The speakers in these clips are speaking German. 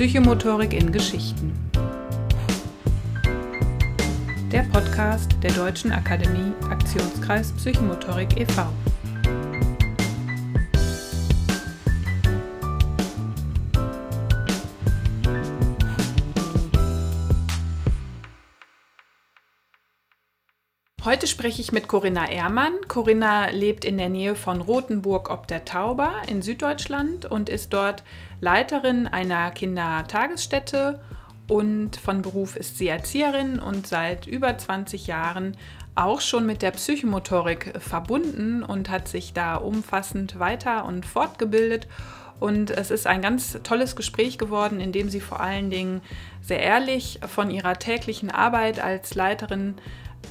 Psychomotorik in Geschichten. Der Podcast der Deutschen Akademie Aktionskreis Psychomotorik e.V. Heute spreche ich mit Corinna Ehrmann. Corinna lebt in der Nähe von Rothenburg ob der Tauber in Süddeutschland und ist dort Leiterin einer Kindertagesstätte und von Beruf ist sie Erzieherin und seit über 20 Jahren auch schon mit der Psychomotorik verbunden und hat sich da umfassend weiter und fortgebildet. Und es ist ein ganz tolles Gespräch geworden, in dem sie vor allen Dingen sehr ehrlich von ihrer täglichen Arbeit als Leiterin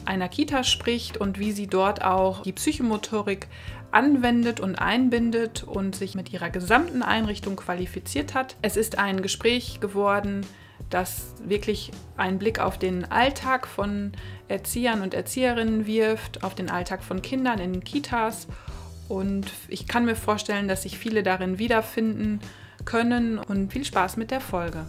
einer Kita spricht und wie sie dort auch die Psychomotorik anwendet und einbindet und sich mit ihrer gesamten Einrichtung qualifiziert hat. Es ist ein Gespräch geworden, das wirklich einen Blick auf den Alltag von Erziehern und Erzieherinnen wirft, auf den Alltag von Kindern in Kitas. Und ich kann mir vorstellen, dass sich viele darin wiederfinden können und viel Spaß mit der Folge.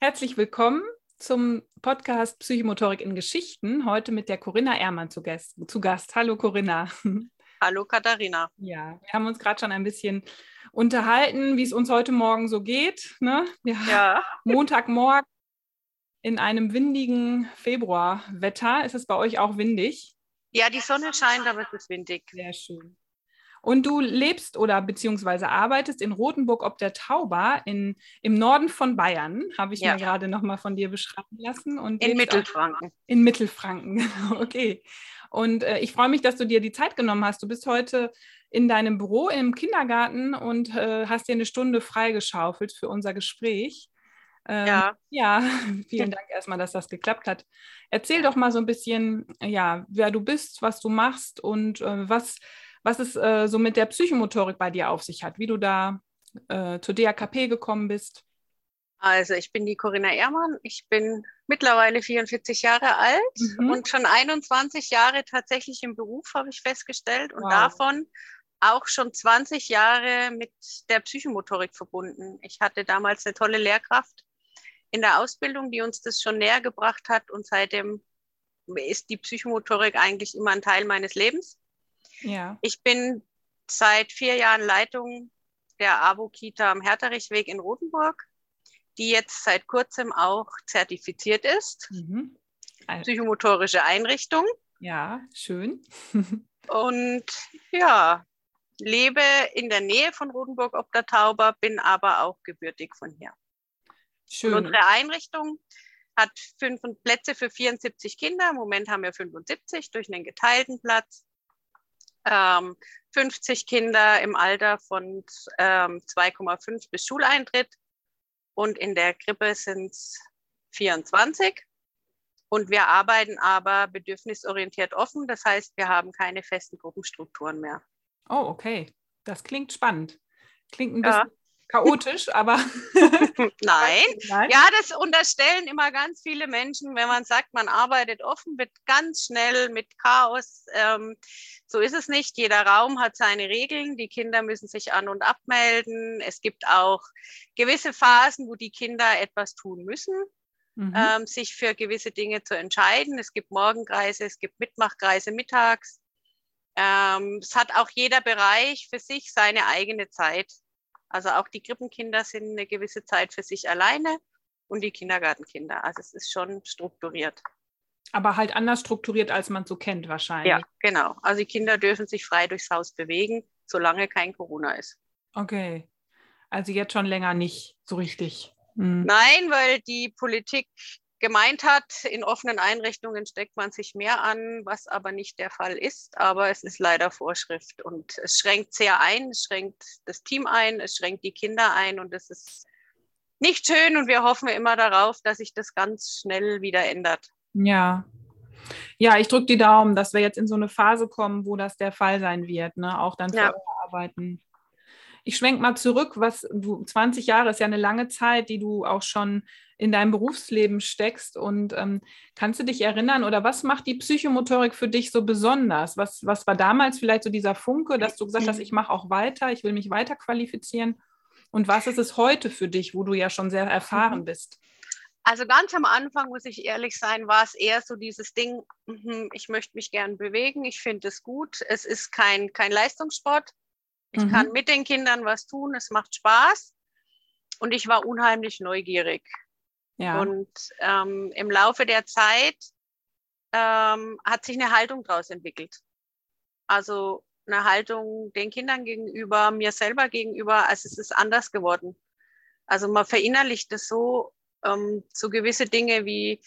Herzlich willkommen zum Podcast Psychomotorik in Geschichten. Heute mit der Corinna Ehrmann zu Gast. Zu Gast. Hallo Corinna. Hallo Katharina. Ja, wir haben uns gerade schon ein bisschen unterhalten, wie es uns heute Morgen so geht. Ne? Ja. Montagmorgen in einem windigen Februarwetter. Ist es bei euch auch windig? Ja, die Sonne scheint, aber es ist windig. Sehr schön. Und du lebst oder beziehungsweise arbeitest in Rothenburg ob der Tauber in, im Norden von Bayern, habe ich ja. mir gerade nochmal von dir beschreiben lassen. Und in Mittelfranken. In Mittelfranken, okay. Und äh, ich freue mich, dass du dir die Zeit genommen hast. Du bist heute in deinem Büro im Kindergarten und äh, hast dir eine Stunde freigeschaufelt für unser Gespräch. Ähm, ja. Ja, vielen Dank erstmal, dass das geklappt hat. Erzähl doch mal so ein bisschen, ja, wer du bist, was du machst und äh, was was es äh, so mit der Psychomotorik bei dir auf sich hat, wie du da äh, zur DAKP gekommen bist. Also ich bin die Corinna Ehrmann, ich bin mittlerweile 44 Jahre alt mhm. und schon 21 Jahre tatsächlich im Beruf, habe ich festgestellt, und wow. davon auch schon 20 Jahre mit der Psychomotorik verbunden. Ich hatte damals eine tolle Lehrkraft in der Ausbildung, die uns das schon näher gebracht hat und seitdem ist die Psychomotorik eigentlich immer ein Teil meines Lebens. Ja. Ich bin seit vier Jahren Leitung der AWO-Kita am Herterichweg in Rotenburg, die jetzt seit kurzem auch zertifiziert ist. Mhm. Also. Psychomotorische Einrichtung. Ja, schön. Und ja, lebe in der Nähe von Rotenburg ob der Tauber, bin aber auch gebürtig von hier. Schön. Und unsere Einrichtung hat fünf Plätze für 74 Kinder. Im Moment haben wir 75 durch einen geteilten Platz ähm, 50 Kinder im Alter von ähm, 2,5 bis Schuleintritt und in der Krippe sind es 24. Und wir arbeiten aber bedürfnisorientiert offen, das heißt, wir haben keine festen Gruppenstrukturen mehr. Oh, okay. Das klingt spannend. Klingt ein bisschen ja chaotisch, aber. Nein. Nein. Ja, das unterstellen immer ganz viele Menschen, wenn man sagt, man arbeitet offen, wird ganz schnell mit Chaos. Ähm, so ist es nicht. Jeder Raum hat seine Regeln. Die Kinder müssen sich an- und abmelden. Es gibt auch gewisse Phasen, wo die Kinder etwas tun müssen. Mhm. Ähm, sich für gewisse Dinge zu entscheiden. Es gibt Morgenkreise, es gibt Mitmachkreise mittags. Ähm, es hat auch jeder Bereich für sich seine eigene Zeit. Also auch die Krippenkinder sind eine gewisse Zeit für sich alleine und die Kindergartenkinder. Also es ist schon strukturiert. Aber halt anders strukturiert, als man so kennt wahrscheinlich. Ja, genau. Also die Kinder dürfen sich frei durchs Haus bewegen, solange kein Corona ist. Okay. Also jetzt schon länger nicht so richtig. Hm. Nein, weil die Politik gemeint hat, in offenen Einrichtungen steckt man sich mehr an, was aber nicht der Fall ist. Aber es ist leider Vorschrift und es schränkt sehr ein, es schränkt das Team ein, es schränkt die Kinder ein und es ist nicht schön und wir hoffen immer darauf, dass sich das ganz schnell wieder ändert. Ja. Ja, ich drücke die Daumen, dass wir jetzt in so eine Phase kommen, wo das der Fall sein wird, ne? auch dann für ja. eure Arbeiten. Ich schwenke mal zurück, was du 20 Jahre ist ja eine lange Zeit, die du auch schon in deinem Berufsleben steckst. Und ähm, kannst du dich erinnern oder was macht die Psychomotorik für dich so besonders? Was, was war damals vielleicht so dieser Funke, dass du gesagt hast, ich mache auch weiter, ich will mich weiter qualifizieren? Und was ist es heute für dich, wo du ja schon sehr erfahren mhm. bist? Also ganz am Anfang, muss ich ehrlich sein, war es eher so dieses Ding, mhm, ich möchte mich gern bewegen, ich finde es gut. Es ist kein, kein Leistungssport. Ich mhm. kann mit den Kindern was tun, es macht Spaß. Und ich war unheimlich neugierig. Ja. Und ähm, im Laufe der Zeit ähm, hat sich eine Haltung daraus entwickelt. Also eine Haltung den Kindern gegenüber, mir selber gegenüber, also es ist anders geworden. Also man verinnerlicht es so, ähm, so gewisse Dinge wie,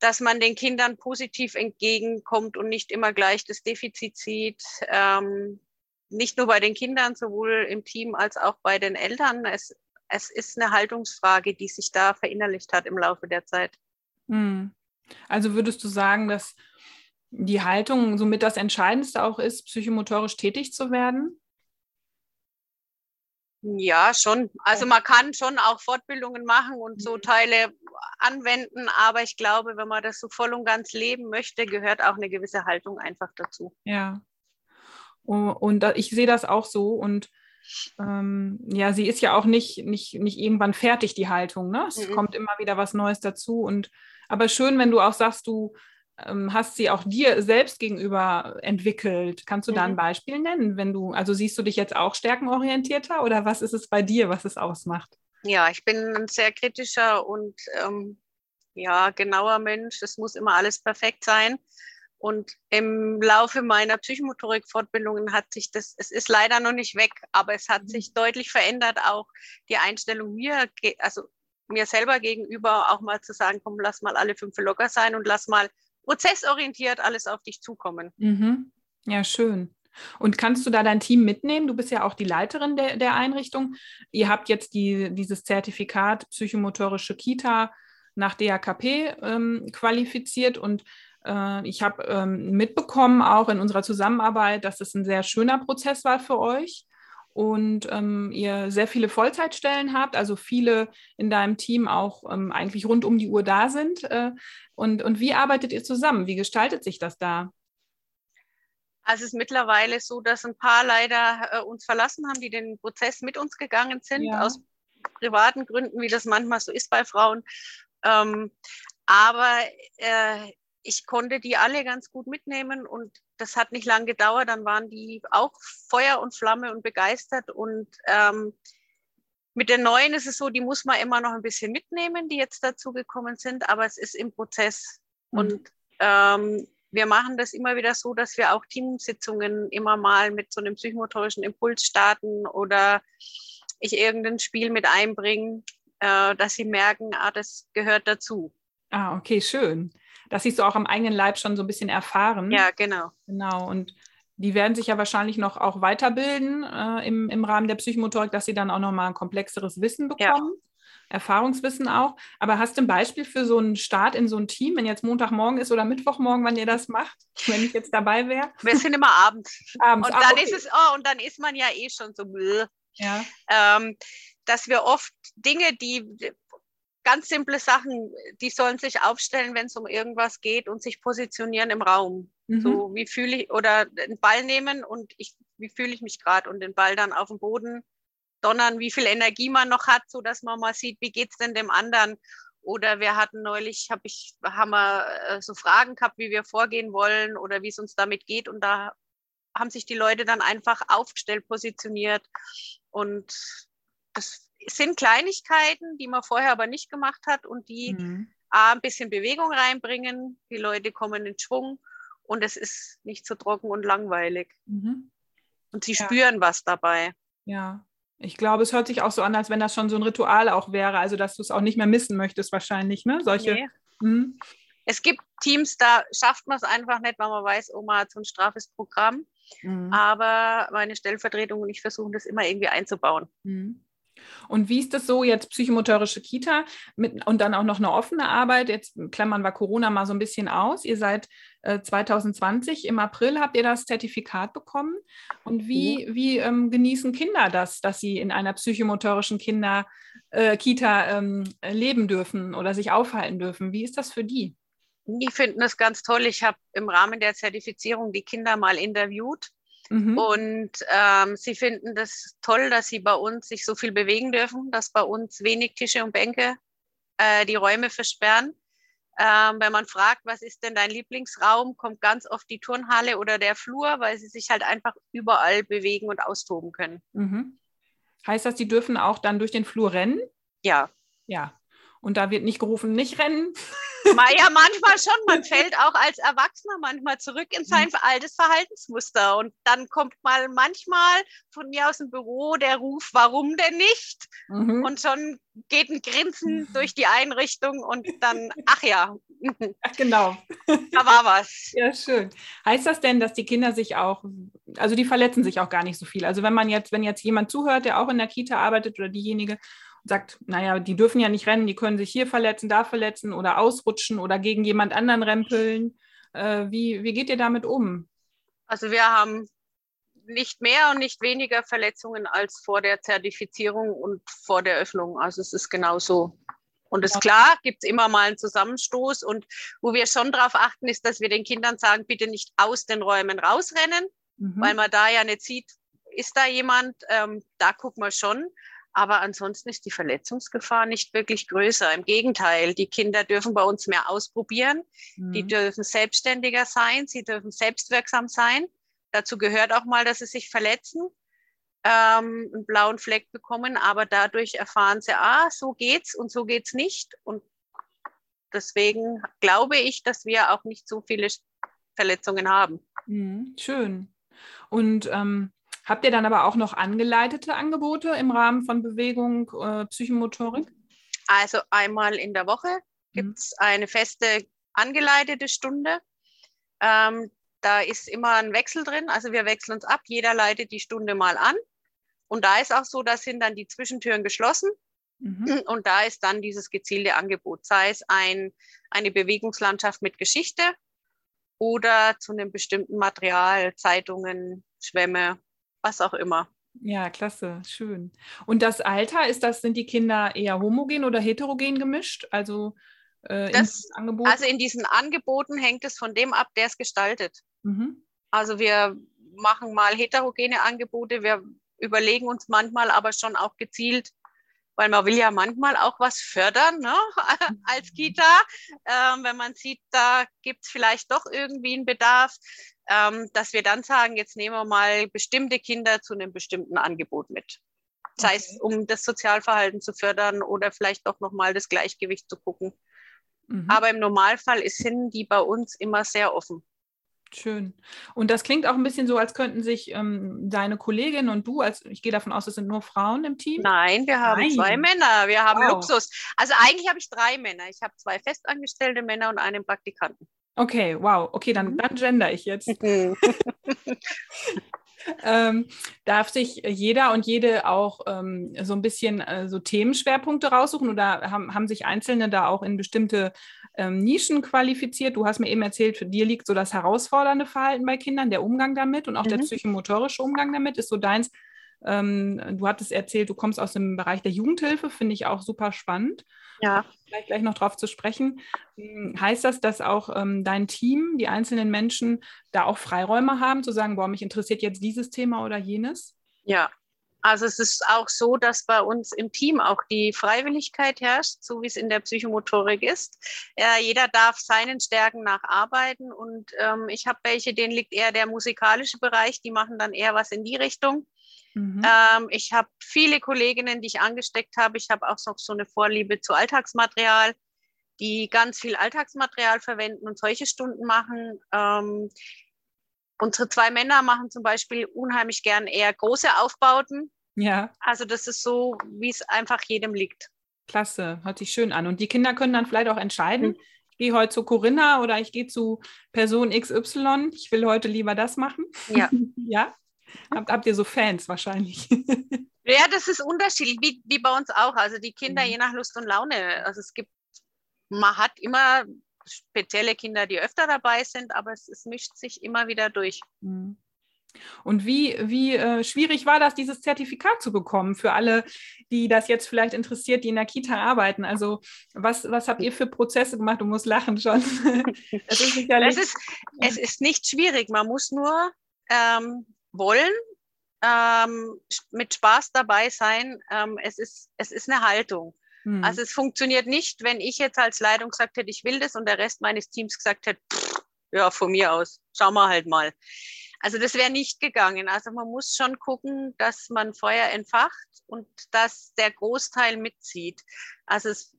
dass man den Kindern positiv entgegenkommt und nicht immer gleich das Defizit sieht. Ähm, nicht nur bei den Kindern, sowohl im Team als auch bei den Eltern. Es, es ist eine Haltungsfrage, die sich da verinnerlicht hat im Laufe der Zeit. Hm. Also würdest du sagen, dass die Haltung somit das Entscheidendste auch ist, psychomotorisch tätig zu werden? Ja, schon. Also man kann schon auch Fortbildungen machen und so mhm. Teile anwenden, aber ich glaube, wenn man das so voll und ganz leben möchte, gehört auch eine gewisse Haltung einfach dazu. Ja. Und ich sehe das auch so und ähm, ja, sie ist ja auch nicht, nicht, nicht irgendwann fertig, die Haltung. Ne? Es mhm. kommt immer wieder was Neues dazu. Und aber schön, wenn du auch sagst, du ähm, hast sie auch dir selbst gegenüber entwickelt. Kannst du mhm. da ein mhm. Beispiel nennen, wenn du, also siehst du dich jetzt auch stärkenorientierter oder was ist es bei dir, was es ausmacht? Ja, ich bin ein sehr kritischer und ähm, ja, genauer Mensch. Es muss immer alles perfekt sein. Und im Laufe meiner Psychomotorik-Fortbildungen hat sich das, es ist leider noch nicht weg, aber es hat mhm. sich deutlich verändert, auch die Einstellung mir, also mir selber gegenüber, auch mal zu sagen, komm, lass mal alle fünf locker sein und lass mal prozessorientiert alles auf dich zukommen. Mhm. Ja, schön. Und kannst du da dein Team mitnehmen? Du bist ja auch die Leiterin der, der Einrichtung. Ihr habt jetzt die, dieses Zertifikat psychomotorische Kita nach DAKP ähm, qualifiziert und äh, ich habe ähm, mitbekommen, auch in unserer Zusammenarbeit, dass es ein sehr schöner Prozess war für euch und ähm, ihr sehr viele Vollzeitstellen habt, also viele in deinem Team auch ähm, eigentlich rund um die Uhr da sind. Äh, und, und wie arbeitet ihr zusammen? Wie gestaltet sich das da? Also es ist mittlerweile so, dass ein paar leider äh, uns verlassen haben, die den Prozess mit uns gegangen sind, ja. aus privaten Gründen, wie das manchmal so ist bei Frauen. Ähm, aber äh, ich konnte die alle ganz gut mitnehmen und das hat nicht lange gedauert. Dann waren die auch Feuer und Flamme und begeistert. Und ähm, mit den neuen ist es so, die muss man immer noch ein bisschen mitnehmen, die jetzt dazugekommen sind, aber es ist im Prozess. Mhm. Und ähm, wir machen das immer wieder so, dass wir auch Teamsitzungen immer mal mit so einem psychomotorischen Impuls starten oder ich irgendein Spiel mit einbringe, äh, dass sie merken, ah, das gehört dazu. Ah, okay, schön dass sie es so auch am eigenen Leib schon so ein bisschen erfahren. Ja, genau. Genau. Und die werden sich ja wahrscheinlich noch auch weiterbilden äh, im, im Rahmen der Psychomotorik, dass sie dann auch nochmal ein komplexeres Wissen bekommen. Ja. Erfahrungswissen auch. Aber hast du ein Beispiel für so einen Start in so ein Team, wenn jetzt Montagmorgen ist oder Mittwochmorgen, wann ihr das macht, wenn ich jetzt dabei wäre? Wir sind immer abends. abends. Und, ah, dann okay. ist es, oh, und dann ist man ja eh schon so, ja. Ähm, dass wir oft Dinge, die ganz simple Sachen, die sollen sich aufstellen, wenn es um irgendwas geht und sich positionieren im Raum. Mhm. So, wie fühle ich, oder den Ball nehmen und ich, wie fühle ich mich gerade und den Ball dann auf dem Boden donnern, wie viel Energie man noch hat, so dass man mal sieht, wie geht es denn dem anderen. Oder wir hatten neulich, hab ich, haben wir äh, so Fragen gehabt, wie wir vorgehen wollen oder wie es uns damit geht. Und da haben sich die Leute dann einfach aufgestellt, positioniert. Und das sind Kleinigkeiten, die man vorher aber nicht gemacht hat und die mhm. A, ein bisschen Bewegung reinbringen. Die Leute kommen in Schwung und es ist nicht so trocken und langweilig. Mhm. Und sie ja. spüren was dabei. Ja, ich glaube, es hört sich auch so an, als wenn das schon so ein Ritual auch wäre, also dass du es auch nicht mehr missen möchtest wahrscheinlich, ne? Solche. Nee. Mhm. Es gibt Teams, da schafft man es einfach nicht, weil man weiß, Oma hat so ein straffes Programm. Mhm. Aber meine Stellvertretung und ich versuchen das immer irgendwie einzubauen. Mhm. Und wie ist das so jetzt psychomotorische Kita mit, und dann auch noch eine offene Arbeit? Jetzt klammern wir Corona mal so ein bisschen aus. Ihr seid äh, 2020 im April habt ihr das Zertifikat bekommen. Und wie, wie ähm, genießen Kinder das, dass sie in einer psychomotorischen Kinder äh, Kita ähm, leben dürfen oder sich aufhalten dürfen? Wie ist das für die? Die finden das ganz toll. Ich habe im Rahmen der Zertifizierung die Kinder mal interviewt Mhm. Und ähm, sie finden das toll, dass sie bei uns sich so viel bewegen dürfen, dass bei uns wenig Tische und Bänke äh, die Räume versperren. Ähm, wenn man fragt, was ist denn dein Lieblingsraum, kommt ganz oft die Turnhalle oder der Flur, weil sie sich halt einfach überall bewegen und austoben können. Mhm. Heißt das, die dürfen auch dann durch den Flur rennen? Ja. Ja. Und da wird nicht gerufen, nicht rennen. Ja, manchmal schon. Man fällt auch als Erwachsener manchmal zurück in sein mhm. altes Verhaltensmuster. Und dann kommt mal manchmal von mir aus dem Büro der Ruf, warum denn nicht? Mhm. Und schon geht ein Grinsen durch die Einrichtung und dann, ach ja. Genau. Da war was. Ja, schön. Heißt das denn, dass die Kinder sich auch, also die verletzen sich auch gar nicht so viel? Also wenn man jetzt, wenn jetzt jemand zuhört, der auch in der Kita arbeitet oder diejenige sagt, naja, die dürfen ja nicht rennen, die können sich hier verletzen, da verletzen oder ausrutschen oder gegen jemand anderen rempeln. Äh, wie, wie geht ihr damit um? Also wir haben nicht mehr und nicht weniger Verletzungen als vor der Zertifizierung und vor der Öffnung. Also es ist genauso. Und es ist klar, gibt es immer mal einen Zusammenstoß. Und wo wir schon darauf achten, ist, dass wir den Kindern sagen, bitte nicht aus den Räumen rausrennen, mhm. weil man da ja nicht sieht, ist da jemand. Ähm, da gucken wir schon. Aber ansonsten ist die Verletzungsgefahr nicht wirklich größer. Im Gegenteil, die Kinder dürfen bei uns mehr ausprobieren. Mhm. Die dürfen selbstständiger sein. Sie dürfen selbstwirksam sein. Dazu gehört auch mal, dass sie sich verletzen, ähm, einen blauen Fleck bekommen. Aber dadurch erfahren sie, ah, so geht's und so geht's nicht. Und deswegen glaube ich, dass wir auch nicht so viele Verletzungen haben. Mhm. Schön. Und ähm Habt ihr dann aber auch noch angeleitete Angebote im Rahmen von Bewegung, äh, Psychomotorik? Also einmal in der Woche gibt es mhm. eine feste angeleitete Stunde. Ähm, da ist immer ein Wechsel drin. Also wir wechseln uns ab. Jeder leitet die Stunde mal an. Und da ist auch so, da sind dann die Zwischentüren geschlossen. Mhm. Und da ist dann dieses gezielte Angebot, sei es ein, eine Bewegungslandschaft mit Geschichte oder zu einem bestimmten Material, Zeitungen, Schwämme was auch immer. Ja, klasse, schön. Und das Alter, ist das, sind die Kinder eher homogen oder heterogen gemischt? Also, äh, das, in also in diesen Angeboten hängt es von dem ab, der es gestaltet. Mhm. Also wir machen mal heterogene Angebote, wir überlegen uns manchmal aber schon auch gezielt, weil man will ja manchmal auch was fördern ne? als. Kita, ähm, wenn man sieht, da gibt es vielleicht doch irgendwie einen Bedarf ähm, dass wir dann sagen, jetzt nehmen wir mal bestimmte Kinder zu einem bestimmten Angebot mit. Sei okay. es, um das Sozialverhalten zu fördern oder vielleicht doch nochmal das Gleichgewicht zu gucken. Mhm. Aber im Normalfall sind die bei uns immer sehr offen. Schön. Und das klingt auch ein bisschen so, als könnten sich ähm, deine Kollegin und du, als ich gehe davon aus, es sind nur Frauen im Team. Nein, wir haben Nein. zwei Männer. Wir haben wow. Luxus. Also eigentlich habe ich drei Männer. Ich habe zwei festangestellte Männer und einen Praktikanten. Okay, wow. Okay, dann, mhm. dann gender ich jetzt. ähm, darf sich jeder und jede auch ähm, so ein bisschen äh, so Themenschwerpunkte raussuchen oder haben, haben sich Einzelne da auch in bestimmte ähm, Nischen qualifiziert? Du hast mir eben erzählt, für dir liegt so das herausfordernde Verhalten bei Kindern, der Umgang damit und auch mhm. der psychomotorische Umgang damit ist so deins. Ähm, du hattest erzählt, du kommst aus dem Bereich der Jugendhilfe, finde ich auch super spannend. Ja. Vielleicht gleich noch darauf zu sprechen. Hm, heißt das, dass auch ähm, dein Team, die einzelnen Menschen, da auch Freiräume haben, zu sagen, boah, mich interessiert jetzt dieses Thema oder jenes? Ja, also es ist auch so, dass bei uns im Team auch die Freiwilligkeit herrscht, so wie es in der Psychomotorik ist. Äh, jeder darf seinen Stärken nacharbeiten und ähm, ich habe welche, denen liegt eher der musikalische Bereich, die machen dann eher was in die Richtung. Mhm. Ähm, ich habe viele Kolleginnen, die ich angesteckt habe. Ich habe auch noch so eine Vorliebe zu Alltagsmaterial, die ganz viel Alltagsmaterial verwenden und solche Stunden machen. Ähm, unsere zwei Männer machen zum Beispiel unheimlich gern eher große Aufbauten. Ja. Also das ist so, wie es einfach jedem liegt. Klasse, hört sich schön an. Und die Kinder können dann vielleicht auch entscheiden, mhm. ich gehe heute zu Corinna oder ich gehe zu Person XY. Ich will heute lieber das machen. Ja. ja. Habt, habt ihr so Fans wahrscheinlich? ja, das ist unterschiedlich, wie, wie bei uns auch. Also die Kinder mhm. je nach Lust und Laune. Also es gibt, man hat immer spezielle Kinder, die öfter dabei sind, aber es, es mischt sich immer wieder durch. Mhm. Und wie, wie äh, schwierig war das, dieses Zertifikat zu bekommen für alle, die das jetzt vielleicht interessiert, die in der Kita arbeiten? Also was, was habt ihr für Prozesse gemacht? Du musst lachen schon. es, ist, es ist nicht schwierig. Man muss nur ähm, wollen, ähm, mit Spaß dabei sein. Ähm, es, ist, es ist eine Haltung. Mhm. Also es funktioniert nicht, wenn ich jetzt als Leitung gesagt hätte, ich will das und der Rest meines Teams gesagt hätte, pff, ja, von mir aus, schauen wir halt mal. Also das wäre nicht gegangen. Also man muss schon gucken, dass man Feuer entfacht und dass der Großteil mitzieht. Also es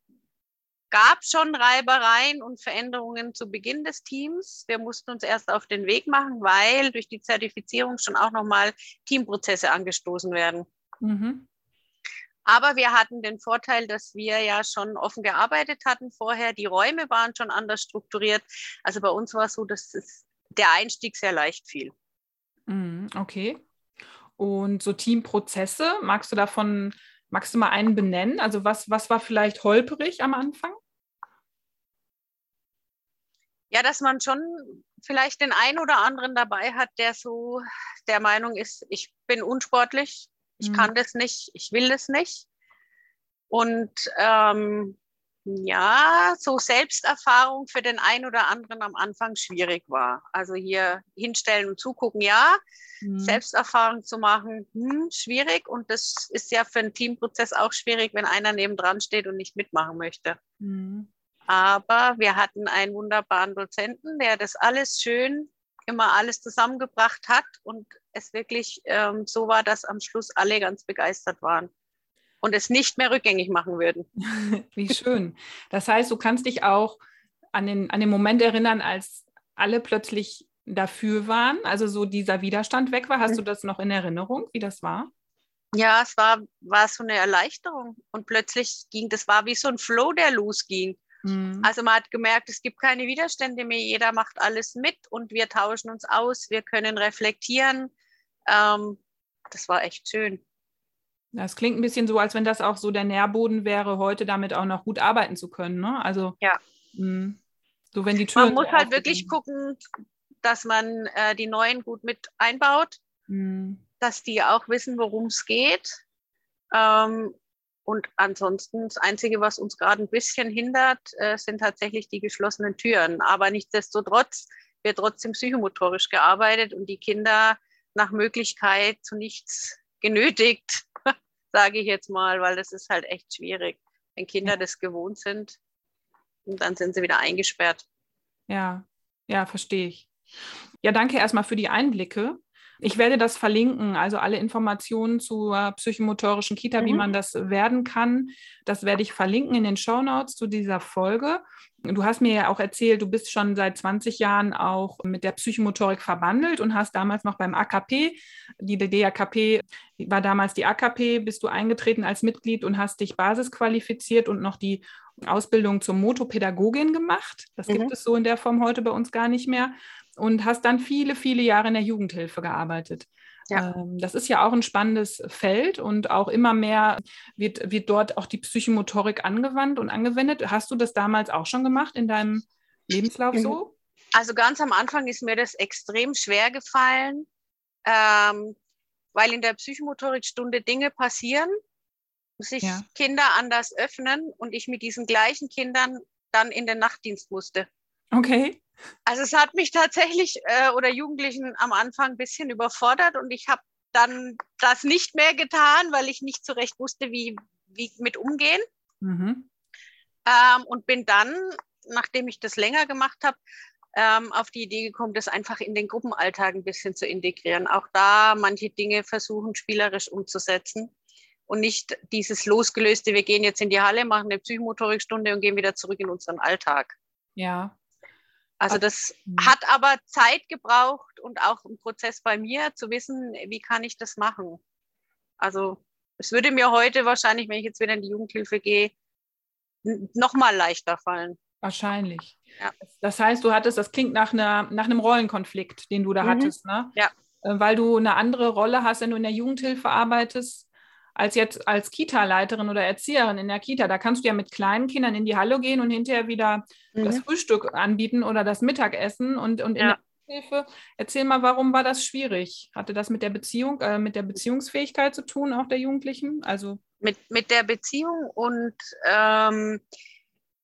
gab schon Reibereien und Veränderungen zu Beginn des Teams. Wir mussten uns erst auf den Weg machen, weil durch die Zertifizierung schon auch nochmal Teamprozesse angestoßen werden. Mhm. Aber wir hatten den Vorteil, dass wir ja schon offen gearbeitet hatten vorher. Die Räume waren schon anders strukturiert. Also bei uns war es so, dass es der Einstieg sehr leicht fiel. Mhm, okay. Und so Teamprozesse, magst du davon, magst du mal einen benennen? Also was, was war vielleicht holperig am Anfang? Ja, dass man schon vielleicht den einen oder anderen dabei hat, der so der Meinung ist, ich bin unsportlich, ich mhm. kann das nicht, ich will das nicht. Und ähm, ja, so Selbsterfahrung für den einen oder anderen am Anfang schwierig war. Also hier hinstellen und zugucken, ja, mhm. Selbsterfahrung zu machen, hm, schwierig. Und das ist ja für einen Teamprozess auch schwierig, wenn einer nebendran steht und nicht mitmachen möchte. Mhm. Aber wir hatten einen wunderbaren Dozenten, der das alles schön immer alles zusammengebracht hat und es wirklich ähm, so war, dass am Schluss alle ganz begeistert waren und es nicht mehr rückgängig machen würden. Wie schön. Das heißt, du kannst dich auch an den, an den Moment erinnern, als alle plötzlich dafür waren, also so dieser Widerstand weg war. Hast mhm. du das noch in Erinnerung, wie das war? Ja, es war, war so eine Erleichterung und plötzlich ging, das war wie so ein Flow, der losging. Mhm. Also man hat gemerkt, es gibt keine Widerstände mehr, jeder macht alles mit und wir tauschen uns aus, wir können reflektieren. Ähm, das war echt schön. Das klingt ein bisschen so, als wenn das auch so der Nährboden wäre, heute damit auch noch gut arbeiten zu können. Ne? Also ja. Mh, hm, so wenn die Türen. Man muss halt wirklich gucken, dass man äh, die Neuen gut mit einbaut, mhm. dass die auch wissen, worum es geht. Ähm, und ansonsten das Einzige, was uns gerade ein bisschen hindert, äh, sind tatsächlich die geschlossenen Türen. Aber nichtsdestotrotz wird trotzdem psychomotorisch gearbeitet und die Kinder nach Möglichkeit zu nichts genötigt, sage ich jetzt mal, weil das ist halt echt schwierig, wenn Kinder ja. das gewohnt sind und dann sind sie wieder eingesperrt. Ja, ja, verstehe ich. Ja, danke erstmal für die Einblicke. Ich werde das verlinken, also alle Informationen zur psychomotorischen Kita, mhm. wie man das werden kann. Das werde ich verlinken in den Show Notes zu dieser Folge. Du hast mir ja auch erzählt, du bist schon seit 20 Jahren auch mit der Psychomotorik verbandelt und hast damals noch beim AKP, die DAKP war damals die AKP, bist du eingetreten als Mitglied und hast dich basisqualifiziert und noch die Ausbildung zur Motopädagogin gemacht. Das mhm. gibt es so in der Form heute bei uns gar nicht mehr und hast dann viele, viele Jahre in der Jugendhilfe gearbeitet. Ja. Ähm, das ist ja auch ein spannendes Feld und auch immer mehr wird, wird dort auch die Psychomotorik angewandt und angewendet. Hast du das damals auch schon gemacht in deinem Lebenslauf so? Mhm. Also ganz am Anfang ist mir das extrem schwer gefallen, ähm, weil in der Psychomotorikstunde Dinge passieren, sich ja. Kinder anders öffnen und ich mit diesen gleichen Kindern dann in den Nachtdienst musste. Okay. Also es hat mich tatsächlich äh, oder Jugendlichen am Anfang ein bisschen überfordert und ich habe dann das nicht mehr getan, weil ich nicht so recht wusste, wie, wie mit umgehen. Mhm. Ähm, und bin dann, nachdem ich das länger gemacht habe, ähm, auf die Idee gekommen, das einfach in den Gruppenalltag ein bisschen zu integrieren. Auch da manche Dinge versuchen, spielerisch umzusetzen und nicht dieses losgelöste, wir gehen jetzt in die Halle, machen eine Psychomotorikstunde und gehen wieder zurück in unseren Alltag. Ja, also das mhm. hat aber Zeit gebraucht und auch ein Prozess bei mir zu wissen, wie kann ich das machen. Also es würde mir heute wahrscheinlich, wenn ich jetzt wieder in die Jugendhilfe gehe, noch mal leichter fallen. Wahrscheinlich. Ja. Das heißt, du hattest, das klingt nach, einer, nach einem Rollenkonflikt, den du da mhm. hattest, ne? Ja. Äh, weil du eine andere Rolle hast, wenn du in der Jugendhilfe arbeitest, als jetzt als Kita-Leiterin oder Erzieherin in der Kita. Da kannst du ja mit kleinen Kindern in die Halle gehen und hinterher wieder mhm. das Frühstück anbieten oder das Mittagessen. Und, und in ja. der Hilfe, erzähl mal, warum war das schwierig? Hatte das mit der Beziehung, äh, mit der Beziehungsfähigkeit zu tun, auch der Jugendlichen? Also mit, mit der Beziehung und ähm,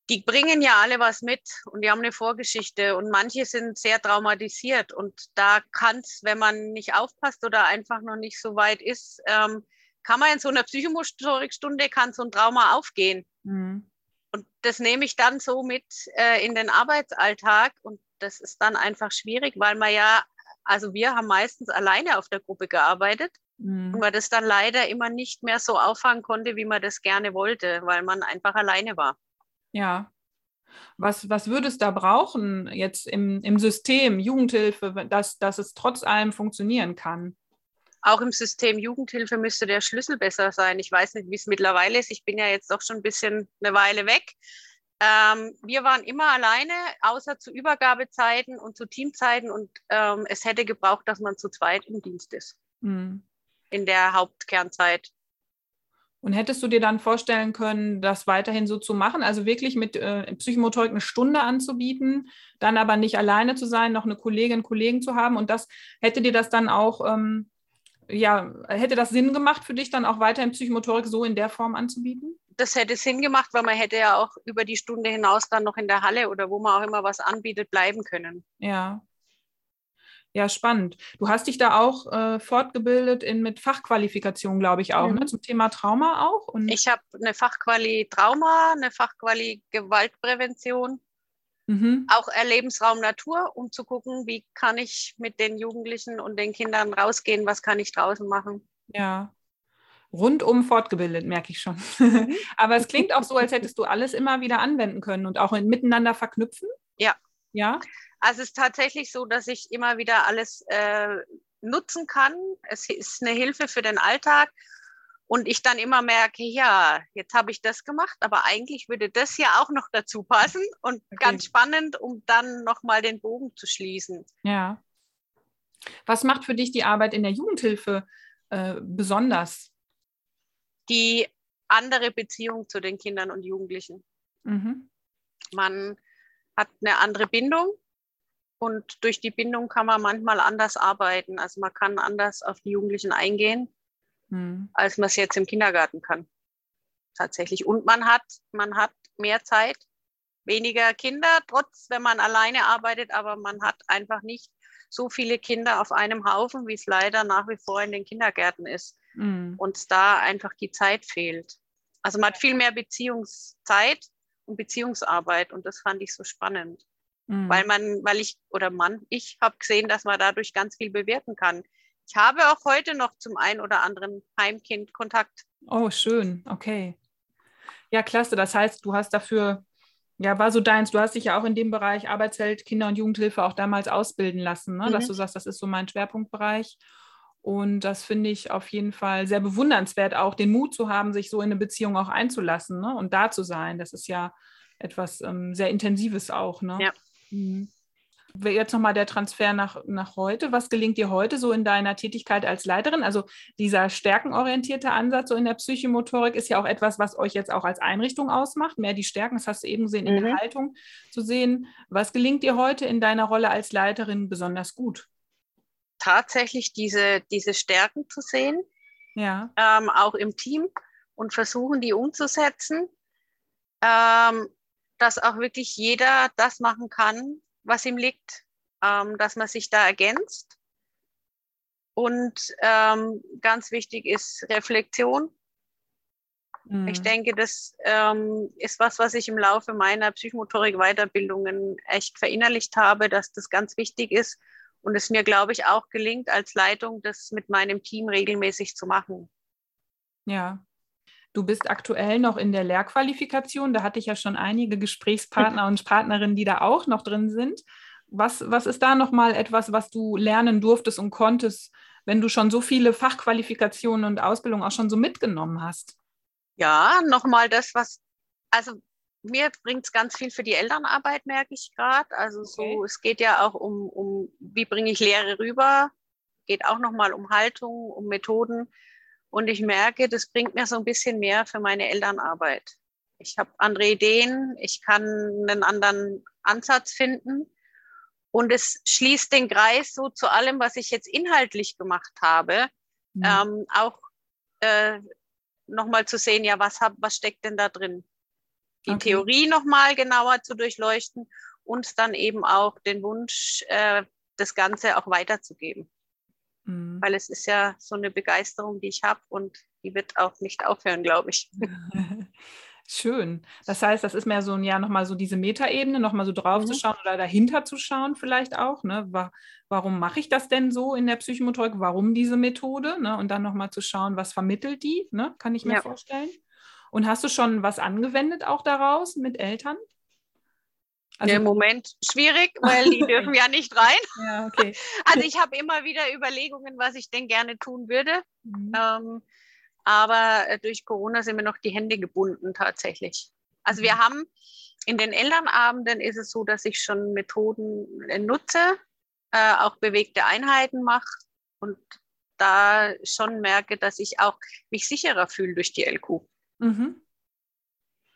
die bringen ja alle was mit und die haben eine Vorgeschichte und manche sind sehr traumatisiert und da kann es, wenn man nicht aufpasst oder einfach noch nicht so weit ist, ähm, kann man in so einer Psychomotorikstunde kann so ein Trauma aufgehen. Mhm. Und das nehme ich dann so mit äh, in den Arbeitsalltag und das ist dann einfach schwierig, weil man ja, also wir haben meistens alleine auf der Gruppe gearbeitet mhm. und man das dann leider immer nicht mehr so auffangen konnte, wie man das gerne wollte, weil man einfach alleine war. Ja. Was, was würde es da brauchen jetzt im, im System Jugendhilfe, dass, dass es trotz allem funktionieren kann? Auch im System Jugendhilfe müsste der Schlüssel besser sein. Ich weiß nicht, wie es mittlerweile ist. Ich bin ja jetzt doch schon ein bisschen eine Weile weg. Ähm, wir waren immer alleine, außer zu Übergabezeiten und zu Teamzeiten. Und ähm, es hätte gebraucht, dass man zu zweit im Dienst ist. Mhm. In der Hauptkernzeit. Und hättest du dir dann vorstellen können, das weiterhin so zu machen, also wirklich mit äh, Psychomotorik eine Stunde anzubieten, dann aber nicht alleine zu sein, noch eine Kollegin, Kollegen zu haben und das hätte dir das dann auch, ähm, ja, hätte das Sinn gemacht für dich dann auch weiterhin Psychomotorik so in der Form anzubieten? Das hätte Sinn gemacht, weil man hätte ja auch über die Stunde hinaus dann noch in der Halle oder wo man auch immer was anbietet, bleiben können. Ja, ja, spannend. Du hast dich da auch äh, fortgebildet in, mit Fachqualifikation, glaube ich auch, ne? mhm. ne? zum Thema Trauma auch. Und ich habe eine Fachquali Trauma, eine Fachquali Gewaltprävention, mhm. auch Erlebensraum Natur, um zu gucken, wie kann ich mit den Jugendlichen und den Kindern rausgehen, was kann ich draußen machen. Ja, rundum fortgebildet, merke ich schon. Mhm. Aber es klingt auch so, als hättest du alles immer wieder anwenden können und auch miteinander verknüpfen. Ja. Ja. Also es ist tatsächlich so, dass ich immer wieder alles äh, nutzen kann. Es ist eine Hilfe für den Alltag. Und ich dann immer merke, ja, jetzt habe ich das gemacht, aber eigentlich würde das ja auch noch dazu passen und okay. ganz spannend, um dann nochmal den Bogen zu schließen. Ja. Was macht für dich die Arbeit in der Jugendhilfe äh, besonders? Die andere Beziehung zu den Kindern und Jugendlichen. Mhm. Man hat eine andere Bindung und durch die Bindung kann man manchmal anders arbeiten. Also man kann anders auf die Jugendlichen eingehen, mhm. als man es jetzt im Kindergarten kann. Tatsächlich. Und man hat, man hat mehr Zeit, weniger Kinder, trotz wenn man alleine arbeitet, aber man hat einfach nicht so viele Kinder auf einem Haufen, wie es leider nach wie vor in den Kindergärten ist. Mhm. Und da einfach die Zeit fehlt. Also man hat viel mehr Beziehungszeit und Beziehungsarbeit und das fand ich so spannend. Mhm. Weil man, weil ich oder man, ich habe gesehen, dass man dadurch ganz viel bewirken kann. Ich habe auch heute noch zum einen oder anderen Heimkind Kontakt. Oh, schön, okay. Ja, klasse. Das heißt, du hast dafür, ja, war so deins, du hast dich ja auch in dem Bereich Arbeitsheld, Kinder- und Jugendhilfe auch damals ausbilden lassen, ne? Mhm. dass du sagst, das ist so mein Schwerpunktbereich. Und das finde ich auf jeden Fall sehr bewundernswert, auch den Mut zu haben, sich so in eine Beziehung auch einzulassen ne? und da zu sein. Das ist ja etwas ähm, sehr Intensives auch. Ne? Ja. Mhm. Jetzt nochmal der Transfer nach, nach heute. Was gelingt dir heute so in deiner Tätigkeit als Leiterin? Also dieser stärkenorientierte Ansatz so in der Psychomotorik ist ja auch etwas, was euch jetzt auch als Einrichtung ausmacht. Mehr die Stärken, das hast du eben gesehen, in mhm. der Haltung zu sehen. Was gelingt dir heute in deiner Rolle als Leiterin besonders gut? Tatsächlich diese, diese Stärken zu sehen, ja. Ähm, auch im Team und versuchen, die umzusetzen. Ähm, dass auch wirklich jeder das machen kann, was ihm liegt, ähm, dass man sich da ergänzt. Und ähm, ganz wichtig ist Reflexion. Mhm. Ich denke, das ähm, ist was, was ich im Laufe meiner Psychomotorik-Weiterbildungen echt verinnerlicht habe, dass das ganz wichtig ist und es mir, glaube ich, auch gelingt, als Leitung das mit meinem Team regelmäßig zu machen. Ja, Du bist aktuell noch in der Lehrqualifikation. Da hatte ich ja schon einige Gesprächspartner und Partnerinnen, die da auch noch drin sind. Was, was ist da nochmal etwas, was du lernen durftest und konntest, wenn du schon so viele Fachqualifikationen und Ausbildungen auch schon so mitgenommen hast? Ja, nochmal das, was, also mir bringt es ganz viel für die Elternarbeit, merke ich gerade. Also so, okay. es geht ja auch um, um wie bringe ich Lehre rüber, geht auch nochmal um Haltung, um Methoden. Und ich merke, das bringt mir so ein bisschen mehr für meine Elternarbeit. Ich habe andere Ideen, ich kann einen anderen Ansatz finden. Und es schließt den Kreis so zu allem, was ich jetzt inhaltlich gemacht habe, mhm. ähm, auch äh, nochmal zu sehen, ja, was, hab, was steckt denn da drin? die okay. Theorie nochmal genauer zu durchleuchten und dann eben auch den Wunsch, äh, das Ganze auch weiterzugeben. Mhm. Weil es ist ja so eine Begeisterung, die ich habe und die wird auch nicht aufhören, glaube ich. Schön. Das heißt, das ist mehr so ein ja nochmal so diese Metaebene, nochmal so drauf mhm. zu schauen oder dahinter zu schauen, vielleicht auch. Ne? Warum mache ich das denn so in der Psychomotorik? Warum diese Methode? Ne? Und dann nochmal zu schauen, was vermittelt die, ne? kann ich mir ja. vorstellen. Und hast du schon was angewendet auch daraus mit Eltern? Also, Im Moment schwierig, weil die dürfen ja nicht rein. Ja, okay. Also ich habe immer wieder Überlegungen, was ich denn gerne tun würde. Mhm. Ähm, aber äh, durch Corona sind mir noch die Hände gebunden tatsächlich. Also wir mhm. haben in den Elternabenden ist es so, dass ich schon Methoden äh, nutze, äh, auch bewegte Einheiten mache und da schon merke, dass ich auch mich sicherer fühle durch die LQ. Mhm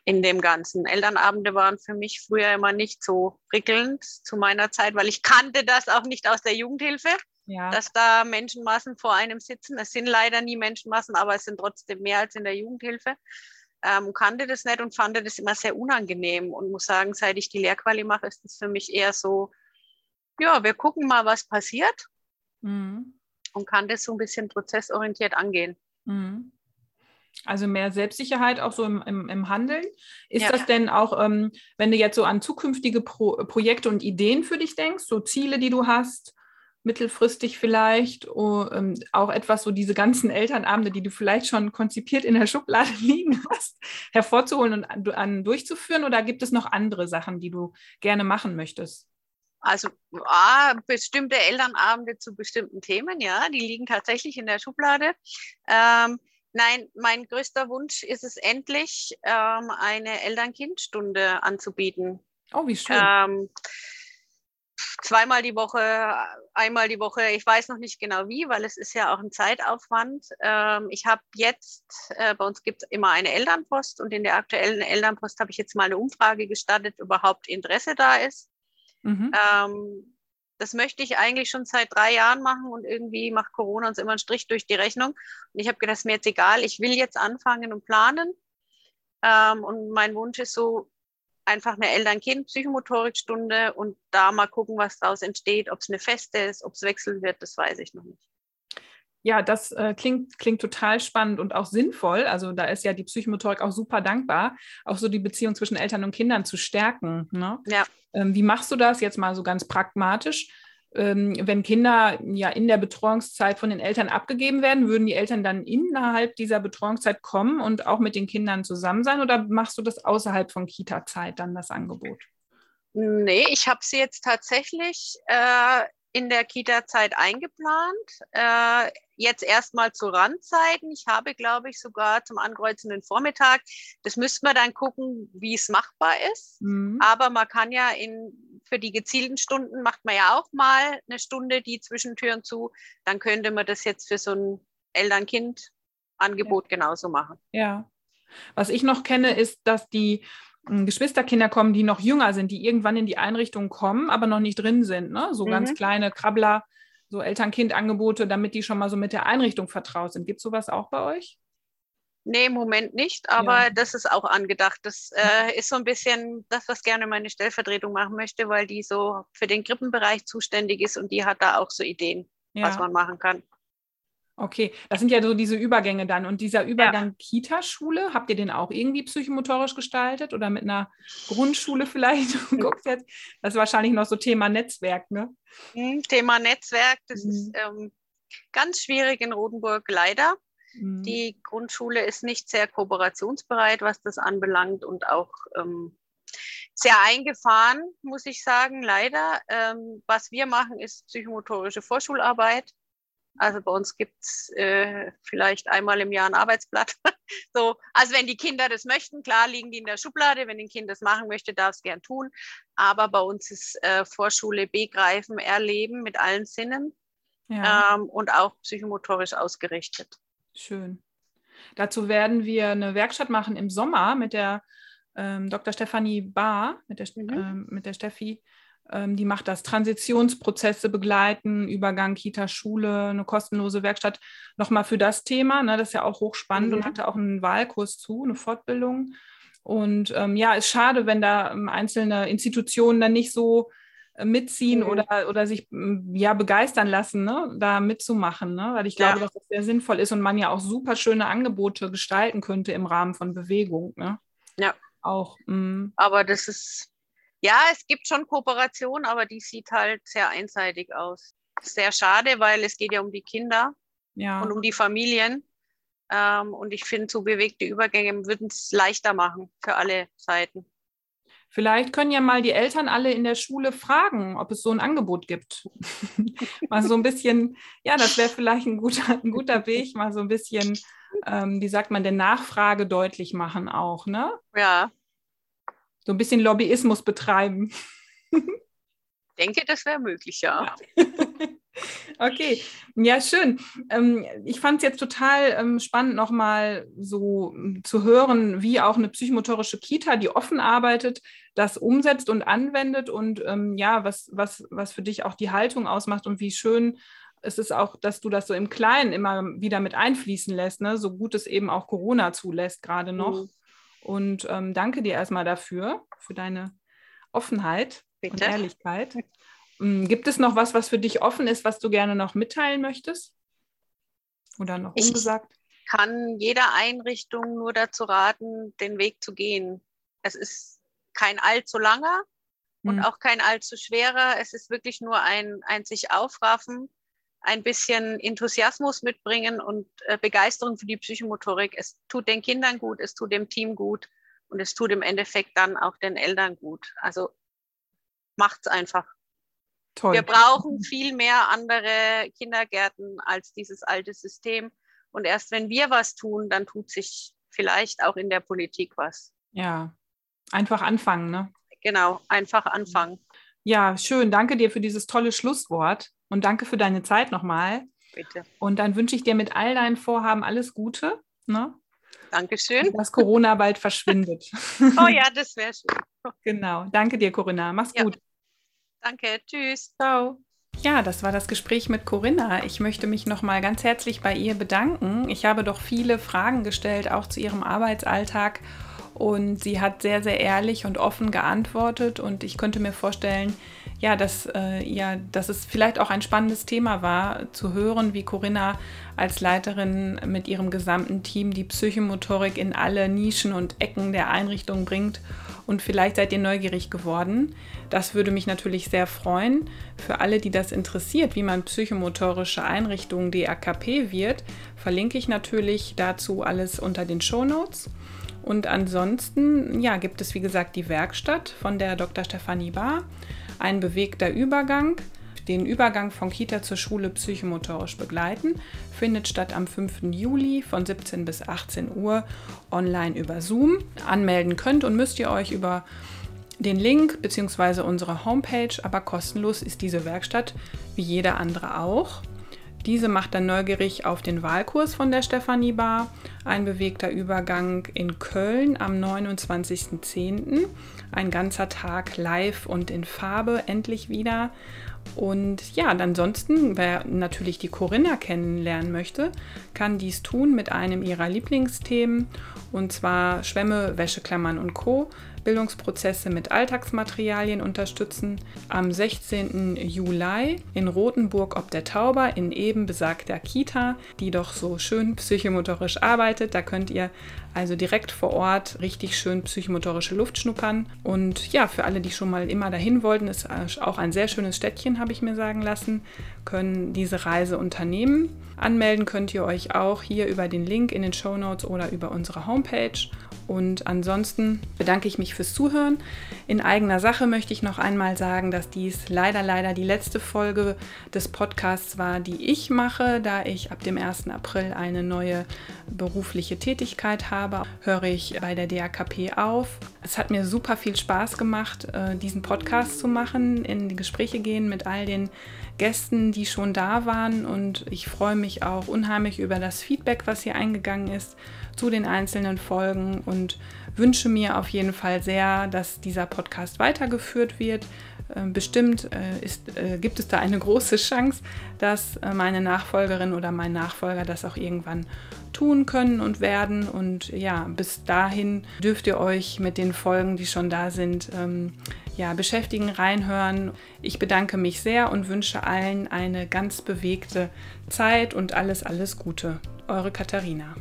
in dem Ganzen. Elternabende waren für mich früher immer nicht so prickelnd zu meiner Zeit, weil ich kannte das auch nicht aus der Jugendhilfe, ja. dass da Menschenmassen vor einem sitzen. Es sind leider nie Menschenmassen, aber es sind trotzdem mehr als in der Jugendhilfe. Ähm, kannte das nicht und fand das immer sehr unangenehm und muss sagen, seit ich die Lehrquali mache, ist es für mich eher so, ja, wir gucken mal, was passiert mhm. und kann das so ein bisschen prozessorientiert angehen. Mhm. Also mehr Selbstsicherheit auch so im, im, im Handeln. Ist ja. das denn auch, ähm, wenn du jetzt so an zukünftige Pro Projekte und Ideen für dich denkst, so Ziele, die du hast, mittelfristig vielleicht, oh, ähm, auch etwas, so diese ganzen Elternabende, die du vielleicht schon konzipiert in der Schublade liegen hast, hervorzuholen und an, an durchzuführen? Oder gibt es noch andere Sachen, die du gerne machen möchtest? Also ah, bestimmte Elternabende zu bestimmten Themen, ja, die liegen tatsächlich in der Schublade. Ähm, Nein, mein größter Wunsch ist es endlich, ähm, eine Eltern-Kind-Stunde anzubieten. Oh, wie schön. Ähm, zweimal die Woche, einmal die Woche. Ich weiß noch nicht genau wie, weil es ist ja auch ein Zeitaufwand. Ähm, ich habe jetzt, äh, bei uns gibt es immer eine Elternpost und in der aktuellen Elternpost habe ich jetzt mal eine Umfrage gestartet, überhaupt Interesse da ist. Mhm. Ähm, das möchte ich eigentlich schon seit drei Jahren machen und irgendwie macht Corona uns immer einen Strich durch die Rechnung. Und ich habe gedacht, ist mir jetzt egal, ich will jetzt anfangen und planen. Ähm, und mein Wunsch ist so, einfach eine Eltern-Kind-Psychomotorikstunde und da mal gucken, was daraus entsteht, ob es eine feste ist, ob es wechseln wird, das weiß ich noch nicht. Ja, das äh, klingt, klingt total spannend und auch sinnvoll. Also da ist ja die Psychomotorik auch super dankbar, auch so die Beziehung zwischen Eltern und Kindern zu stärken. Ne? Ja. Ähm, wie machst du das jetzt mal so ganz pragmatisch? Ähm, wenn Kinder ja in der Betreuungszeit von den Eltern abgegeben werden, würden die Eltern dann innerhalb dieser Betreuungszeit kommen und auch mit den Kindern zusammen sein oder machst du das außerhalb von Kita-Zeit dann das Angebot? Nee, ich habe sie jetzt tatsächlich äh, in der Kita-Zeit eingeplant. Äh, jetzt erstmal zu Randzeiten. Ich habe, glaube ich, sogar zum ankreuzenden Vormittag. Das müsste man dann gucken, wie es machbar ist. Mhm. Aber man kann ja in, für die gezielten Stunden macht man ja auch mal eine Stunde die Zwischentüren zu. Dann könnte man das jetzt für so ein Eltern-Kind-Angebot ja. genauso machen. Ja. Was ich noch kenne, ist, dass die Geschwisterkinder kommen, die noch jünger sind, die irgendwann in die Einrichtung kommen, aber noch nicht drin sind. Ne? So mhm. ganz kleine Krabbler, so Eltern-Kind-Angebote, damit die schon mal so mit der Einrichtung vertraut sind. Gibt es sowas auch bei euch? Nee, im Moment nicht, aber ja. das ist auch angedacht. Das äh, ist so ein bisschen das, was gerne meine Stellvertretung machen möchte, weil die so für den Krippenbereich zuständig ist und die hat da auch so Ideen, ja. was man machen kann. Okay, das sind ja so diese Übergänge dann. Und dieser Übergang ja. Kita-Schule, habt ihr den auch irgendwie psychomotorisch gestaltet oder mit einer Grundschule vielleicht? Du guckst jetzt, das ist wahrscheinlich noch so Thema Netzwerk, ne? Hm, Thema Netzwerk, das mhm. ist ähm, ganz schwierig in Rodenburg, leider. Mhm. Die Grundschule ist nicht sehr kooperationsbereit, was das anbelangt und auch ähm, sehr eingefahren, muss ich sagen, leider. Ähm, was wir machen, ist psychomotorische Vorschularbeit. Also bei uns gibt es äh, vielleicht einmal im Jahr ein Arbeitsblatt. so, also wenn die Kinder das möchten, klar liegen die in der Schublade. Wenn ein Kind das machen möchte, darf es gern tun. Aber bei uns ist äh, Vorschule begreifen, erleben mit allen Sinnen ja. ähm, und auch psychomotorisch ausgerichtet. Schön. Dazu werden wir eine Werkstatt machen im Sommer mit der ähm, Dr. Stefanie Bahr, mit der, mhm. ähm, mit der Steffi die macht das Transitionsprozesse begleiten, Übergang Kita, Schule, eine kostenlose Werkstatt nochmal für das Thema. Ne, das ist ja auch hochspannend mhm. und hatte auch einen Wahlkurs zu, eine Fortbildung. Und ähm, ja, ist schade, wenn da ähm, einzelne Institutionen dann nicht so äh, mitziehen mhm. oder, oder sich ja begeistern lassen, ne, da mitzumachen, ne? weil ich glaube, ja. dass das sehr sinnvoll ist und man ja auch super schöne Angebote gestalten könnte im Rahmen von Bewegung. Ne? Ja. Auch. Mh. Aber das ist, ja, es gibt schon Kooperation, aber die sieht halt sehr einseitig aus. Sehr schade, weil es geht ja um die Kinder ja. und um die Familien. Ähm, und ich finde, so bewegte Übergänge würden es leichter machen für alle Seiten. Vielleicht können ja mal die Eltern alle in der Schule fragen, ob es so ein Angebot gibt. mal so ein bisschen, ja, das wäre vielleicht ein guter, ein guter Weg, mal so ein bisschen, ähm, wie sagt man, der Nachfrage deutlich machen auch, ne? Ja. So ein bisschen Lobbyismus betreiben. Ich denke, das wäre möglich, ja. Okay, ja, schön. Ähm, ich fand es jetzt total ähm, spannend, nochmal so ähm, zu hören, wie auch eine psychomotorische Kita, die offen arbeitet, das umsetzt und anwendet und ja, was, was, was für dich auch die Haltung ausmacht und wie schön es ist auch, dass du das so im Kleinen immer wieder mit einfließen lässt, ne? so gut es eben auch Corona zulässt, gerade noch. Mhm. Und ähm, danke dir erstmal dafür, für deine Offenheit Bitte. und Ehrlichkeit. Hm, gibt es noch was, was für dich offen ist, was du gerne noch mitteilen möchtest? Oder noch ich ungesagt? kann jeder Einrichtung nur dazu raten, den Weg zu gehen. Es ist kein allzu langer und hm. auch kein allzu schwerer. Es ist wirklich nur ein, ein sich aufraffen, ein bisschen Enthusiasmus mitbringen und äh, Begeisterung für die Psychomotorik. Es tut den Kindern gut, es tut dem Team gut und es tut im Endeffekt dann auch den Eltern gut. Also macht's einfach. Toll. Wir brauchen viel mehr andere Kindergärten als dieses alte System. Und erst wenn wir was tun, dann tut sich vielleicht auch in der Politik was. Ja, einfach anfangen, ne? Genau, einfach anfangen. Ja, schön. Danke dir für dieses tolle Schlusswort und danke für deine Zeit nochmal. Bitte. Und dann wünsche ich dir mit all deinen Vorhaben alles Gute. Ne? Dankeschön. Dass Corona bald verschwindet. Oh ja, das wäre schön. Genau. Danke dir, Corinna. Mach's ja. gut. Danke, tschüss. Ciao. Ja, das war das Gespräch mit Corinna. Ich möchte mich nochmal ganz herzlich bei ihr bedanken. Ich habe doch viele Fragen gestellt, auch zu ihrem Arbeitsalltag. Und sie hat sehr, sehr ehrlich und offen geantwortet. Und ich könnte mir vorstellen, ja, dass, äh, ja, dass es vielleicht auch ein spannendes Thema war, zu hören, wie Corinna als Leiterin mit ihrem gesamten Team die Psychomotorik in alle Nischen und Ecken der Einrichtung bringt und vielleicht seid ihr neugierig geworden. Das würde mich natürlich sehr freuen. Für alle, die das interessiert, wie man psychomotorische Einrichtungen DAKP wird, verlinke ich natürlich dazu alles unter den Show Notes. Und ansonsten, ja, gibt es wie gesagt die Werkstatt von der Dr. Stefanie Bar, ein bewegter Übergang den Übergang von Kita zur Schule psychomotorisch begleiten, findet statt am 5. Juli von 17 bis 18 Uhr online über Zoom. Anmelden könnt und müsst ihr euch über den Link bzw. unsere Homepage, aber kostenlos ist diese Werkstatt wie jede andere auch. Diese macht dann neugierig auf den Wahlkurs von der Stefanie Bar. Ein bewegter Übergang in Köln am 29.10. Ein ganzer Tag live und in Farbe endlich wieder. Und ja, ansonsten, wer natürlich die Corinna kennenlernen möchte, kann dies tun mit einem ihrer Lieblingsthemen und zwar Schwämme, Wäscheklammern und Co. Bildungsprozesse mit Alltagsmaterialien unterstützen. Am 16. Juli in Rothenburg ob der Tauber in eben besagter Kita, die doch so schön psychomotorisch arbeitet. Da könnt ihr also direkt vor Ort richtig schön psychomotorische Luft schnuppern. Und ja, für alle, die schon mal immer dahin wollten, ist auch ein sehr schönes Städtchen, habe ich mir sagen lassen, können diese Reise unternehmen. Anmelden könnt ihr euch auch hier über den Link in den Show Notes oder über unsere Homepage. Und ansonsten bedanke ich mich fürs Zuhören. In eigener Sache möchte ich noch einmal sagen, dass dies leider, leider die letzte Folge des Podcasts war, die ich mache, da ich ab dem 1. April eine neue berufliche Tätigkeit habe, höre ich bei der DAKP auf. Es hat mir super viel Spaß gemacht, äh, diesen Podcast zu machen, in die Gespräche gehen mit all den Gästen, die schon da waren und ich freue mich auch unheimlich über das Feedback, was hier eingegangen ist zu den einzelnen Folgen und wünsche mir auf jeden Fall sehr, dass dieser Podcast weitergeführt wird. Äh, bestimmt äh, ist, äh, gibt es da eine große Chance, dass meine Nachfolgerin oder mein Nachfolger das auch irgendwann tun können und werden. Und ja, bis dahin dürft ihr euch mit den Folgen, die schon da sind, ähm, ja, beschäftigen, reinhören. Ich bedanke mich sehr und wünsche allen eine ganz bewegte Zeit und alles, alles Gute. Eure Katharina.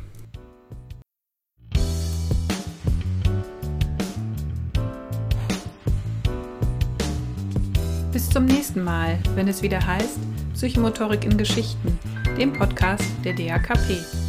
Bis zum nächsten Mal, wenn es wieder heißt Psychomotorik in Geschichten, dem Podcast der DAKP.